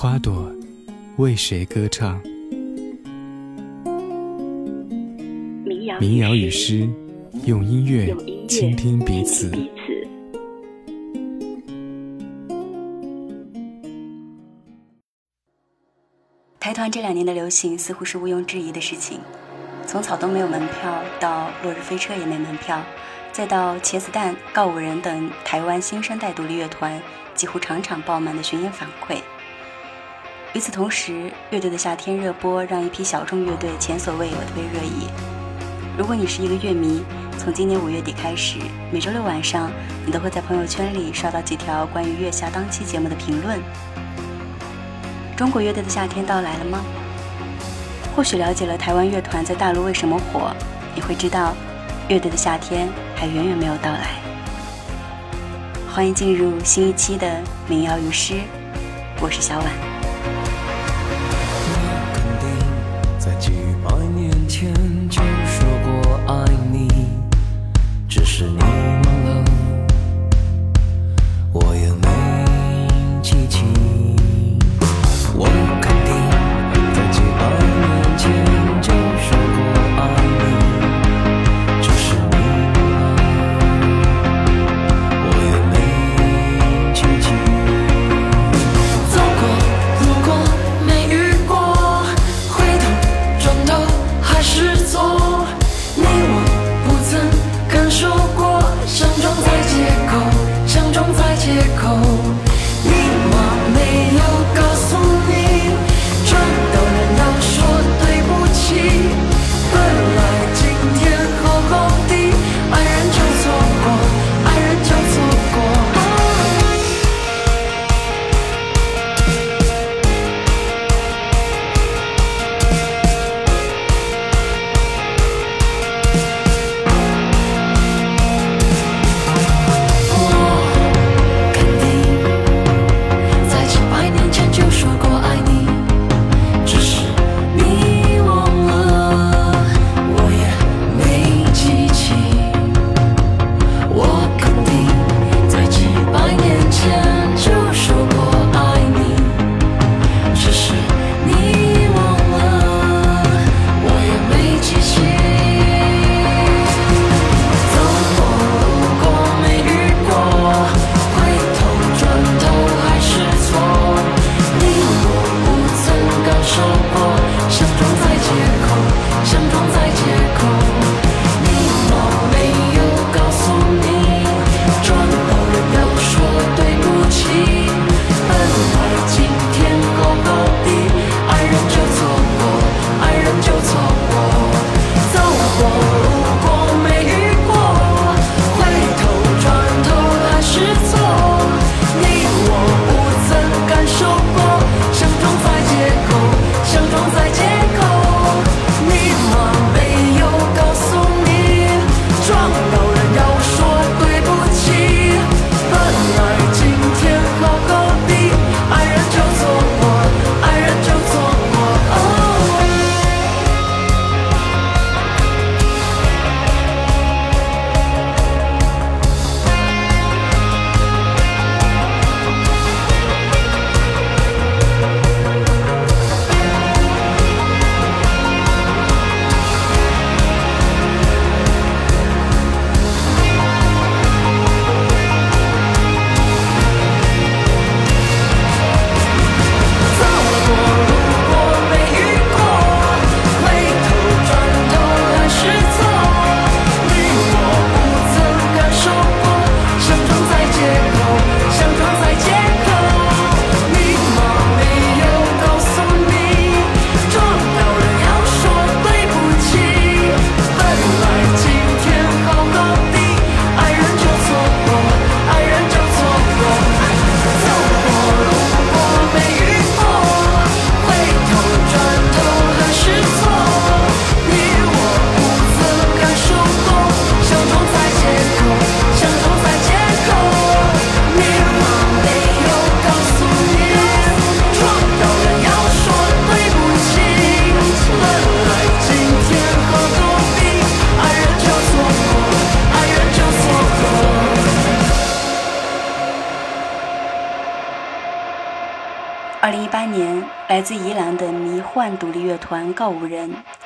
花朵为谁歌唱？民谣与诗，用音乐倾听彼此。台团这两年的流行似乎是毋庸置疑的事情。从草东没有门票，到落日飞车也没门票，再到茄子蛋、告五人等台湾新生代独立乐团几乎场场爆满的巡演反馈。与此同时，乐队的夏天热播让一批小众乐队前所未有的被热议。如果你是一个乐迷，从今年五月底开始，每周六晚上你都会在朋友圈里刷到几条关于月下当期节目的评论。中国乐队的夏天到来了吗？或许了解了台湾乐团在大陆为什么火，你会知道，乐队的夏天还远远没有到来。欢迎进入新一期的民谣与诗，我是小婉。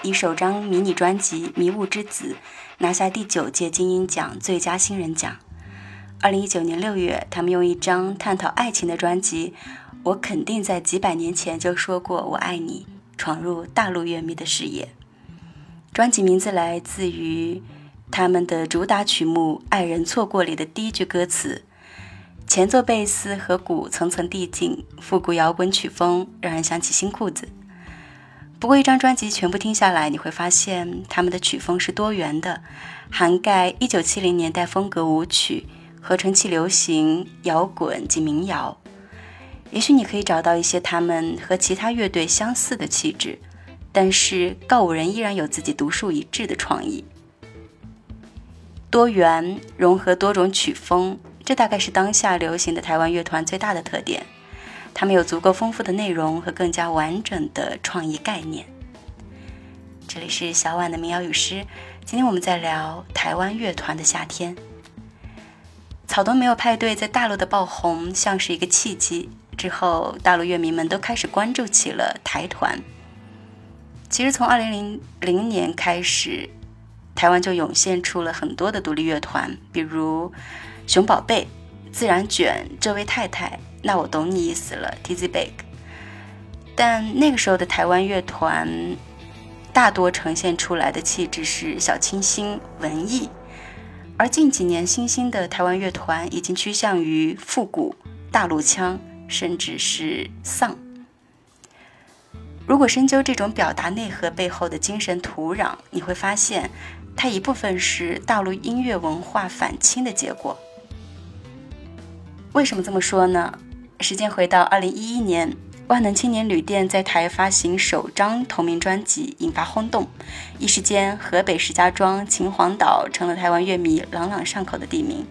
以首张迷你专辑《迷雾之子》拿下第九届金鹰奖最佳新人奖。二零一九年六月，他们用一张探讨爱情的专辑《我肯定在几百年前就说过我爱你》闯入大陆乐迷的视野。专辑名字来自于他们的主打曲目《爱人错过》里的第一句歌词。前奏贝斯和鼓层层递进，复古摇滚曲风让人想起新裤子。不过，一张专辑全部听下来，你会发现他们的曲风是多元的，涵盖1970年代风格舞曲、合成器流行、摇滚及民谣。也许你可以找到一些他们和其他乐队相似的气质，但是告五人依然有自己独树一帜的创意。多元融合多种曲风。这大概是当下流行的台湾乐团最大的特点，他们有足够丰富的内容和更加完整的创意概念。这里是小婉的民谣与诗，今天我们在聊台湾乐团的夏天。草东没有派对在大陆的爆红像是一个契机，之后大陆乐迷们都开始关注起了台团。其实从二零零零年开始，台湾就涌现出了很多的独立乐团，比如。熊宝贝、自然卷、这位太太，那我懂你意思了。Tizzy Big，但那个时候的台湾乐团大多呈现出来的气质是小清新、文艺，而近几年新兴的台湾乐团已经趋向于复古、大陆腔，甚至是丧。如果深究这种表达内核背后的精神土壤，你会发现，它一部分是大陆音乐文化反清的结果。为什么这么说呢？时间回到二零一一年，万能青年旅店在台发行首张同名专辑，引发轰动，一时间河北石家庄、秦皇岛成了台湾乐迷朗朗上口的地名。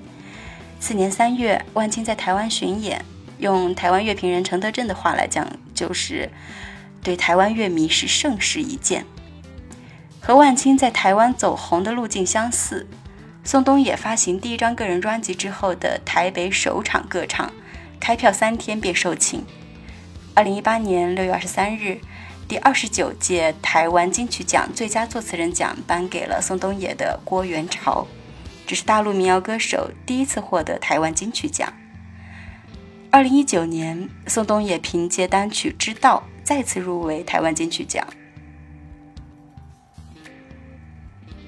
次年三月，万青在台湾巡演，用台湾乐评人陈德正的话来讲，就是对台湾乐迷是盛世一见。和万青在台湾走红的路径相似。宋冬野发行第一张个人专辑之后的台北首场歌唱，开票三天便售罄。二零一八年六月二十三日，第二十九届台湾金曲奖最佳作词人奖颁给了宋冬野的郭元潮，这是大陆民谣歌手第一次获得台湾金曲奖。二零一九年，宋冬野凭借单曲《知道》再次入围台湾金曲奖。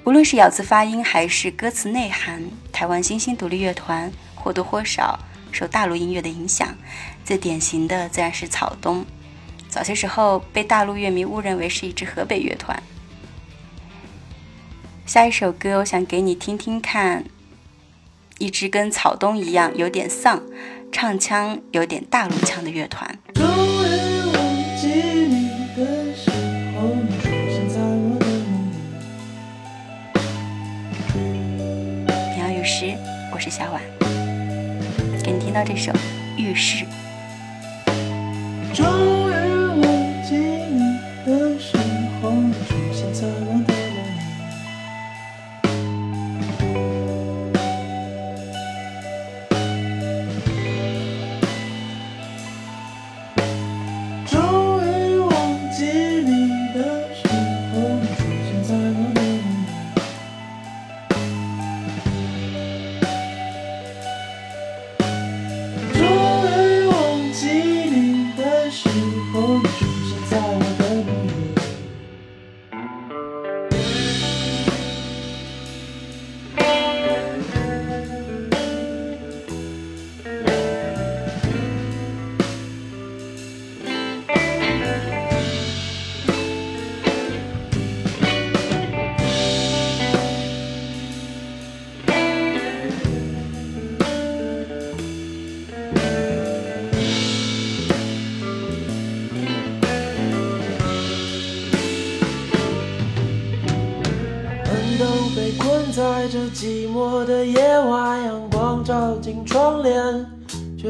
无论是咬字发音还是歌词内涵，台湾新兴独立乐团或多或少受大陆音乐的影响。最典型的自然是草东，早些时候被大陆乐迷误认为是一支河北乐团。下一首歌，我想给你听听看，一支跟草东一样有点丧，唱腔有点大陆腔的乐团。我是小婉，给你听到这首《浴室》。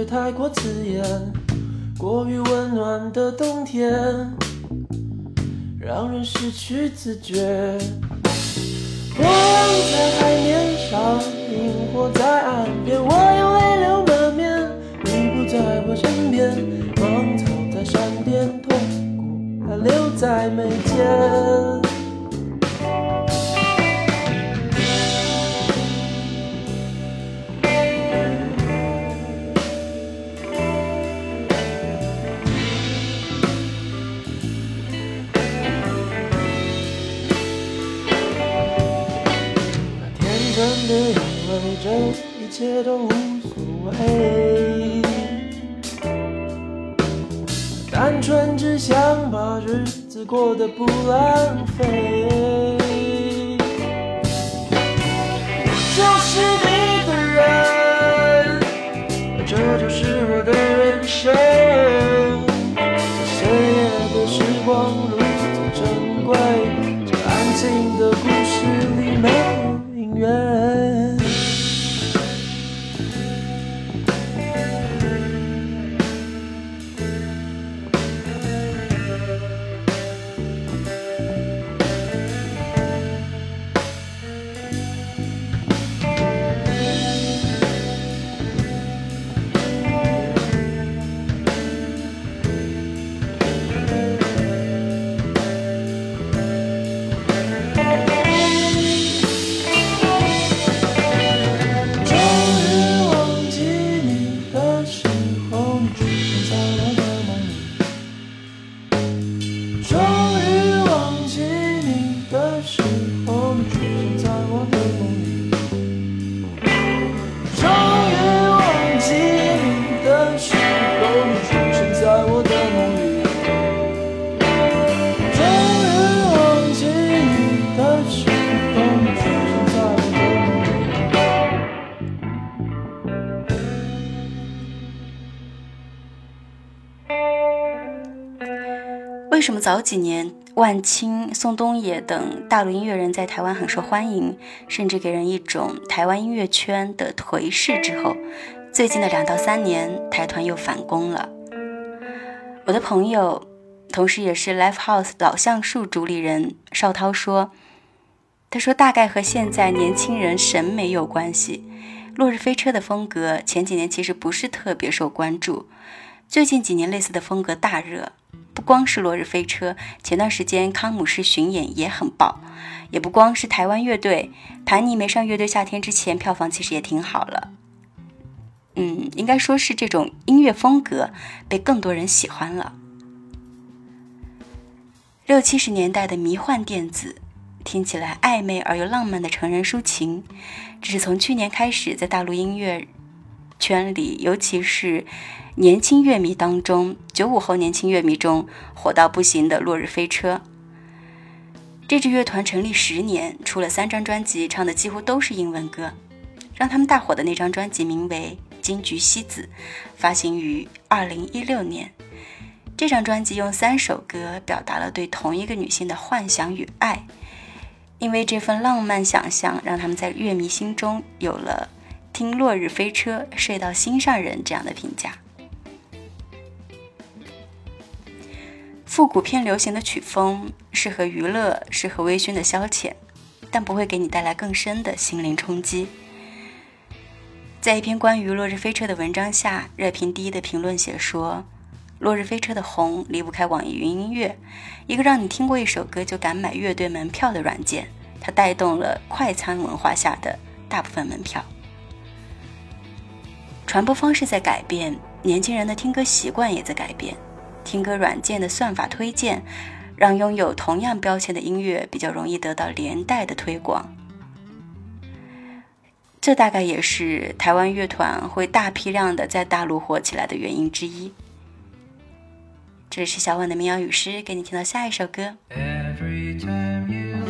太过刺眼。过于温暖的冬天，让人失去自觉。波浪在海面上，萤火在岸边，我用泪流满面。你不在我身边，芒草在山巅痛苦，还留在眉间。这一切都无所谓，单纯只想把日子过得不浪费。为什么早几年万青、宋冬野等大陆音乐人在台湾很受欢迎，甚至给人一种台湾音乐圈的颓势之后，最近的两到三年台团又反攻了？我的朋友，同时也是 Live House 老橡树主理人邵涛说：“他说大概和现在年轻人审美有关系。落日飞车的风格前几年其实不是特别受关注，最近几年类似的风格大热。”不光是落日飞车，前段时间康姆士巡演也很爆，也不光是台湾乐队，盘尼没上乐队夏天之前，票房其实也挺好了。嗯，应该说是这种音乐风格被更多人喜欢了。六七十年代的迷幻电子，听起来暧昧而又浪漫的成人抒情，这是从去年开始在大陆音乐圈里，尤其是。年轻乐迷当中，九五后年轻乐迷中火到不行的落日飞车。这支乐团成立十年，出了三张专辑，唱的几乎都是英文歌。让他们大火的那张专辑名为《金菊西子》，发行于二零一六年。这张专辑用三首歌表达了对同一个女性的幻想与爱。因为这份浪漫想象，让他们在乐迷心中有了“听落日飞车睡到心上人”这样的评价。复古偏流行的曲风适合娱乐，适合微醺的消遣，但不会给你带来更深的心灵冲击。在一篇关于《落日飞车》的文章下，热评第一的评论写说：“落日飞车的红离不开网易云音乐，一个让你听过一首歌就敢买乐队门票的软件，它带动了快餐文化下的大部分门票。传播方式在改变，年轻人的听歌习惯也在改变。”听歌软件的算法推荐，让拥有同样标签的音乐比较容易得到连带的推广。这大概也是台湾乐团会大批量的在大陆火起来的原因之一。这里是小婉的民谣与诗，给你听到下一首歌。个乐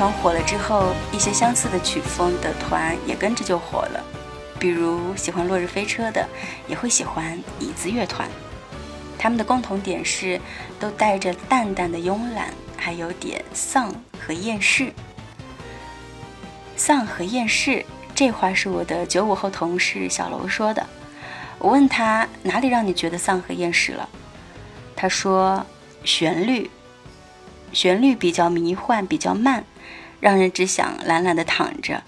团火了之后，一些相似的曲风的团也跟着就火了。比如喜欢落日飞车的，也会喜欢椅子乐团。他们的共同点是，都带着淡淡的慵懒，还有点丧和厌世。丧和厌世，这话是我的九五后同事小楼说的。我问他哪里让你觉得丧和厌世了？他说旋律。旋律比较迷幻，比较慢，让人只想懒懒的躺着。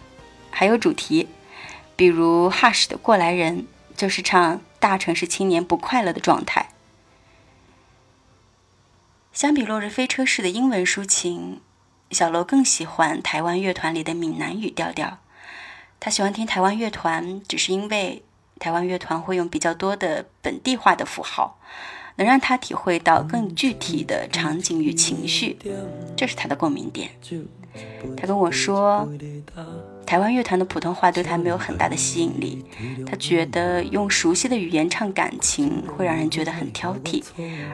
还有主题，比如 Hush 的《过来人》，就是唱大城市青年不快乐的状态。相比落日飞车式的英文抒情，小楼更喜欢台湾乐团里的闽南语调调。他喜欢听台湾乐团，只是因为台湾乐团会用比较多的本地化的符号。能让他体会到更具体的场景与情绪，这是他的共鸣点。他跟我说，台湾乐团的普通话对他没有很大的吸引力，他觉得用熟悉的语言唱感情会让人觉得很挑剔，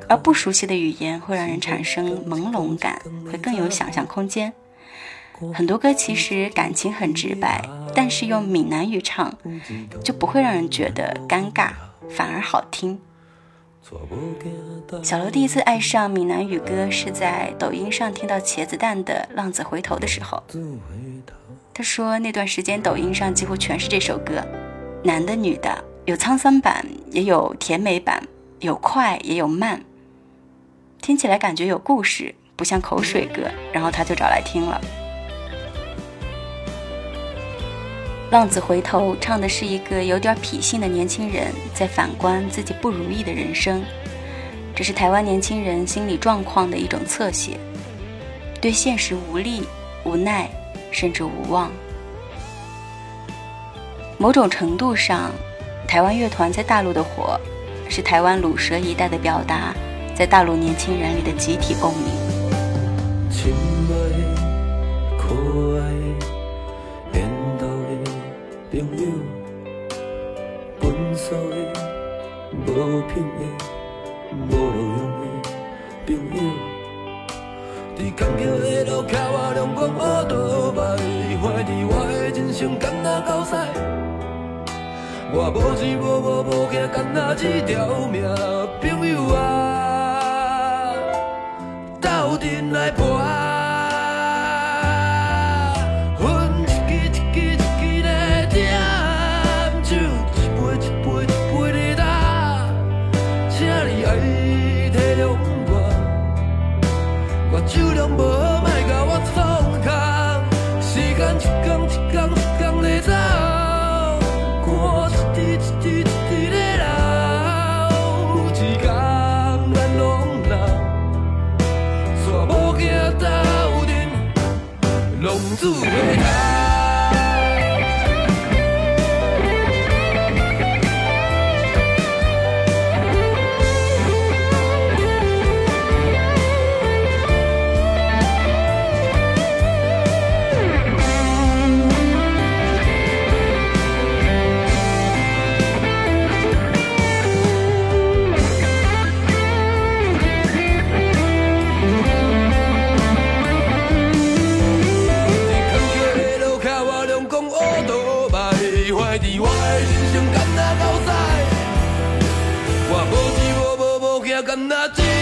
而不熟悉的语言会让人产生朦胧感，会更有想象空间。很多歌其实感情很直白，但是用闽南语唱就不会让人觉得尴尬，反而好听。小楼第一次爱上闽南语歌是在抖音上听到茄子蛋的《浪子回头》的时候。他说那段时间抖音上几乎全是这首歌，男的女的，有沧桑版，也有甜美版，有快也有慢，听起来感觉有故事，不像口水歌。然后他就找来听了。浪子回头唱的是一个有点痞性的年轻人在反观自己不如意的人生，这是台湾年轻人心理状况的一种侧写，对现实无力、无奈，甚至无望。某种程度上，台湾乐团在大陆的火，是台湾鲁蛇一代的表达，在大陆年轻人里的集体共鸣。无品的、无路用的朋友，伫坎坷的路靠我阳光乌倒摆，怀疑我的人生敢若狗屎。我无钱无无无惊，敢若一条命。朋友啊，斗阵来搏。す。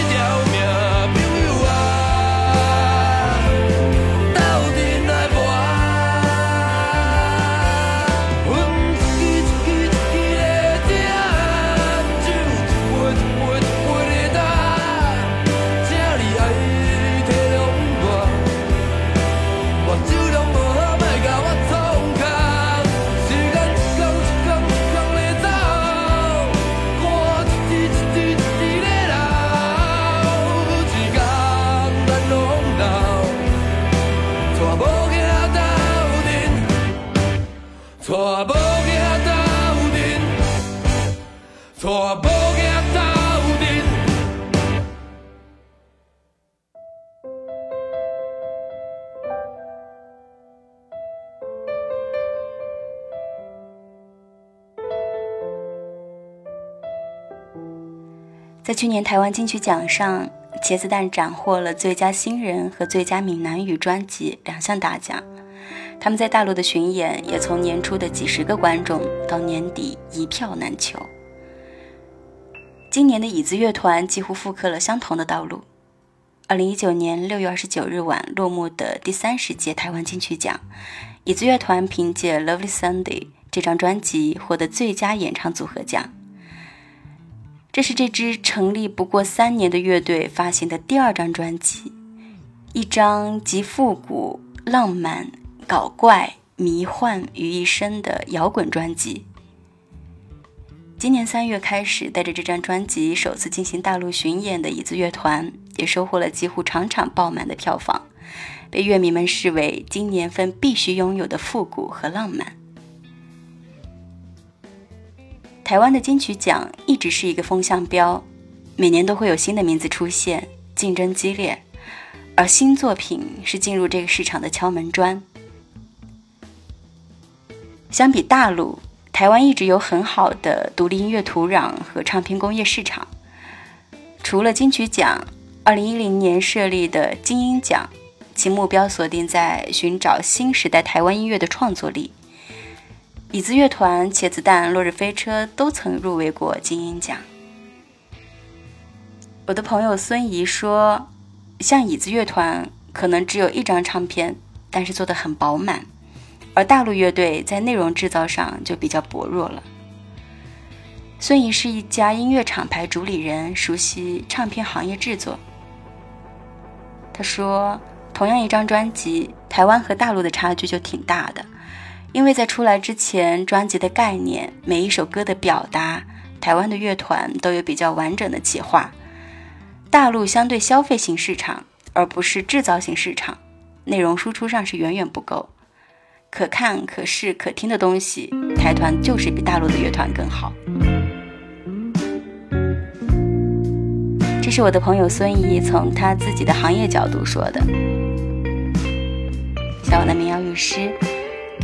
uświadamia 在去年台湾金曲奖上，茄子蛋斩获了最佳新人和最佳闽南语专辑两项大奖。他们在大陆的巡演也从年初的几十个观众到年底一票难求。今年的椅子乐团几乎复刻了相同的道路。二零一九年六月二十九日晚落幕的第三十届台湾金曲奖，椅子乐团凭借《Lovely Sunday》这张专辑获得最佳演唱组合奖。这是这支成立不过三年的乐队发行的第二张专辑，一张集复古、浪漫。搞怪、迷幻于一身的摇滚专辑。今年三月开始，带着这张专辑首次进行大陆巡演的椅子乐团，也收获了几乎场场爆满的票房，被乐迷们视为今年份必须拥有的复古和浪漫。台湾的金曲奖一直是一个风向标，每年都会有新的名字出现，竞争激烈，而新作品是进入这个市场的敲门砖。相比大陆，台湾一直有很好的独立音乐土壤和唱片工业市场。除了金曲奖，2010年设立的金鹰奖，其目标锁定在寻找新时代台湾音乐的创作力。椅子乐团、茄子蛋、落日飞车都曾入围过金鹰奖。我的朋友孙怡说，像椅子乐团可能只有一张唱片，但是做的很饱满。而大陆乐队在内容制造上就比较薄弱了。孙怡是一家音乐厂牌主理人，熟悉唱片行业制作。他说：“同样一张专辑，台湾和大陆的差距就挺大的，因为在出来之前，专辑的概念、每一首歌的表达，台湾的乐团都有比较完整的企划。大陆相对消费型市场，而不是制造型市场，内容输出上是远远不够。”可看、可视、可听的东西，台团就是比大陆的乐团更好。这是我的朋友孙怡从他自己的行业角度说的。小王的民谣律师，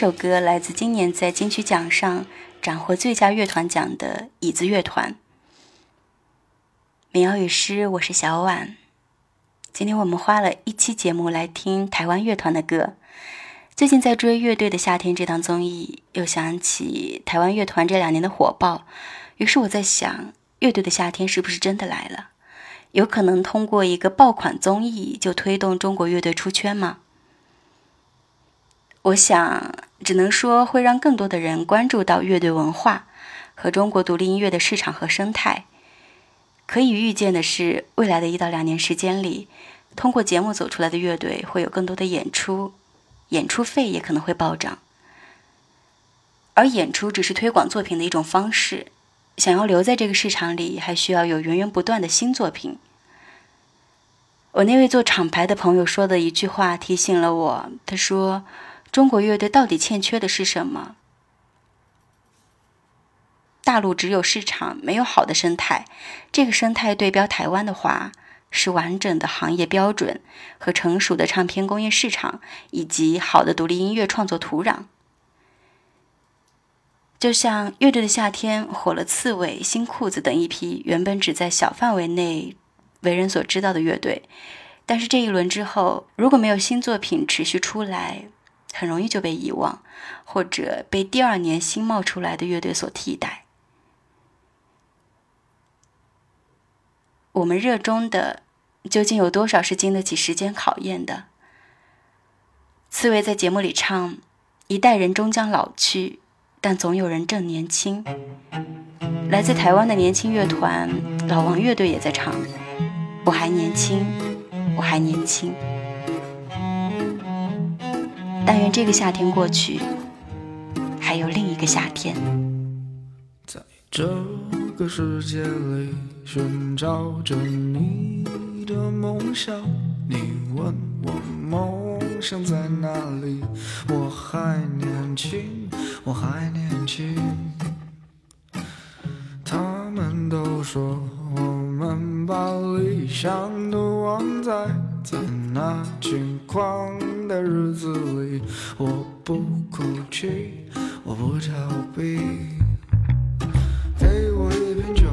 这首歌来自今年在金曲奖上斩获最佳乐团奖的椅子乐团。民谣与诗，我是小婉。今天我们花了一期节目来听台湾乐团的歌。最近在追《乐队的夏天》这档综艺，又想起台湾乐团这两年的火爆，于是我在想，《乐队的夏天》是不是真的来了？有可能通过一个爆款综艺就推动中国乐队出圈吗？我想，只能说会让更多的人关注到乐队文化和中国独立音乐的市场和生态。可以预见的是，未来的一到两年时间里，通过节目走出来的乐队会有更多的演出，演出费也可能会暴涨。而演出只是推广作品的一种方式，想要留在这个市场里，还需要有源源不断的新作品。我那位做厂牌的朋友说的一句话提醒了我，他说。中国乐队到底欠缺的是什么？大陆只有市场，没有好的生态。这个生态对标台湾的话，是完整的行业标准和成熟的唱片工业市场，以及好的独立音乐创作土壤。就像乐队的夏天火了，刺猬、新裤子等一批原本只在小范围内为人所知道的乐队，但是这一轮之后，如果没有新作品持续出来，很容易就被遗忘，或者被第二年新冒出来的乐队所替代。我们热衷的，究竟有多少是经得起时间考验的？刺猬在节目里唱：“一代人终将老去，但总有人正年轻。”来自台湾的年轻乐团老王乐队也在唱：“我还年轻，我还年轻。”但愿这个夏天过去，还有另一个夏天。在这个世界里寻找着你的梦想，你问我梦想在哪里？我还年轻，我还年轻。他们都说我们把理想都忘在在那轻狂。的日子里，我不哭泣，我不逃避。给我一瓶酒，